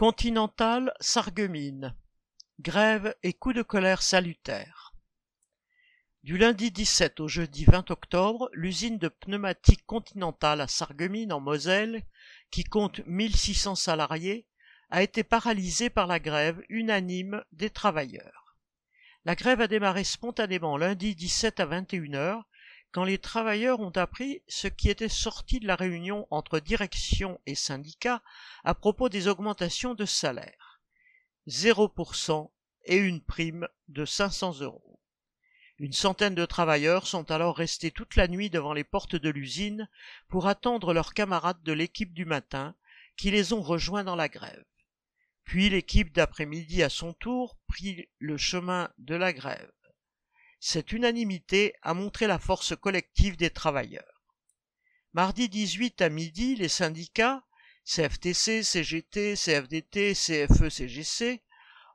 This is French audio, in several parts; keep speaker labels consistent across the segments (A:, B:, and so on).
A: Continental s'arguemine. Grève et coup de colère salutaire. Du lundi 17 au jeudi 20 octobre, l'usine de pneumatiques Continental à Sarreguemines en Moselle, qui compte 1600 salariés, a été paralysée par la grève unanime des travailleurs. La grève a démarré spontanément lundi 17 à 21 heures quand les travailleurs ont appris ce qui était sorti de la réunion entre direction et syndicats à propos des augmentations de salaire. 0% et une prime de 500 euros. Une centaine de travailleurs sont alors restés toute la nuit devant les portes de l'usine pour attendre leurs camarades de l'équipe du matin qui les ont rejoints dans la grève. Puis l'équipe d'après-midi à son tour prit le chemin de la grève. Cette unanimité a montré la force collective des travailleurs. Mardi 18 à midi, les syndicats, CFTC, CGT, CFDT, CFE, CGC,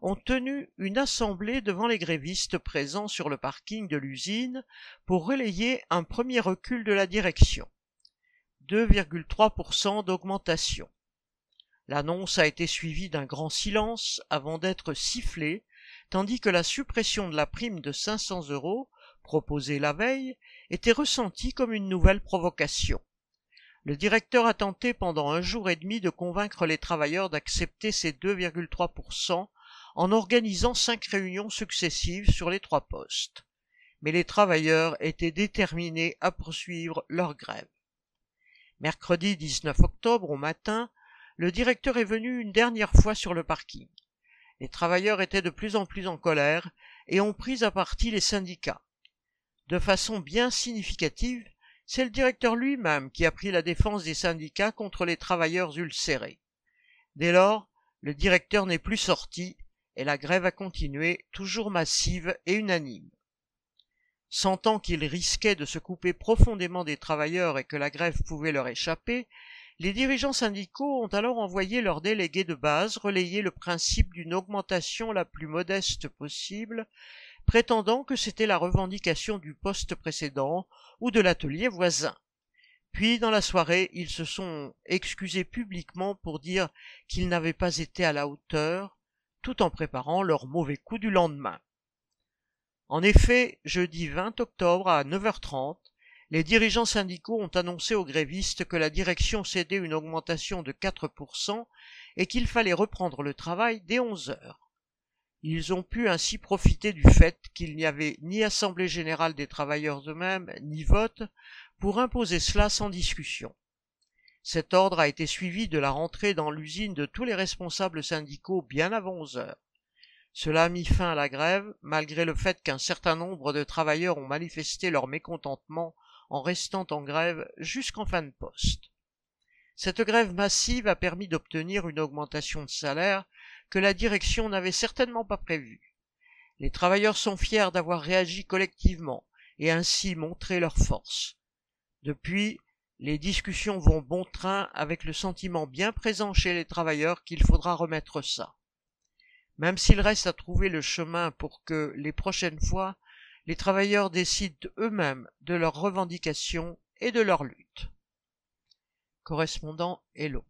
A: ont tenu une assemblée devant les grévistes présents sur le parking de l'usine pour relayer un premier recul de la direction. 2,3% d'augmentation. L'annonce a été suivie d'un grand silence avant d'être sifflée tandis que la suppression de la prime de 500 euros, proposée la veille, était ressentie comme une nouvelle provocation. Le directeur a tenté pendant un jour et demi de convaincre les travailleurs d'accepter ces 2,3% en organisant cinq réunions successives sur les trois postes. Mais les travailleurs étaient déterminés à poursuivre leur grève. Mercredi 19 octobre au matin, le directeur est venu une dernière fois sur le parking. Les travailleurs étaient de plus en plus en colère et ont pris à partie les syndicats. De façon bien significative, c'est le directeur lui-même qui a pris la défense des syndicats contre les travailleurs ulcérés. Dès lors, le directeur n'est plus sorti et la grève a continué, toujours massive et unanime. Sentant qu'il risquait de se couper profondément des travailleurs et que la grève pouvait leur échapper, les dirigeants syndicaux ont alors envoyé leurs délégués de base relayer le principe d'une augmentation la plus modeste possible, prétendant que c'était la revendication du poste précédent ou de l'atelier voisin. Puis, dans la soirée, ils se sont excusés publiquement pour dire qu'ils n'avaient pas été à la hauteur, tout en préparant leur mauvais coup du lendemain. En effet, jeudi 20 octobre à 9h30, les dirigeants syndicaux ont annoncé aux grévistes que la direction cédait une augmentation de 4% et qu'il fallait reprendre le travail dès 11 heures. Ils ont pu ainsi profiter du fait qu'il n'y avait ni assemblée générale des travailleurs eux-mêmes, ni vote, pour imposer cela sans discussion. Cet ordre a été suivi de la rentrée dans l'usine de tous les responsables syndicaux bien avant 11 heures. Cela a mis fin à la grève, malgré le fait qu'un certain nombre de travailleurs ont manifesté leur mécontentement en restant en grève jusqu'en fin de poste. Cette grève massive a permis d'obtenir une augmentation de salaire que la direction n'avait certainement pas prévue. Les travailleurs sont fiers d'avoir réagi collectivement et ainsi montré leur force. Depuis, les discussions vont bon train avec le sentiment bien présent chez les travailleurs qu'il faudra remettre ça. Même s'il reste à trouver le chemin pour que, les prochaines fois, les travailleurs décident eux-mêmes de leurs revendications et de leur lutte. Correspondant Hello.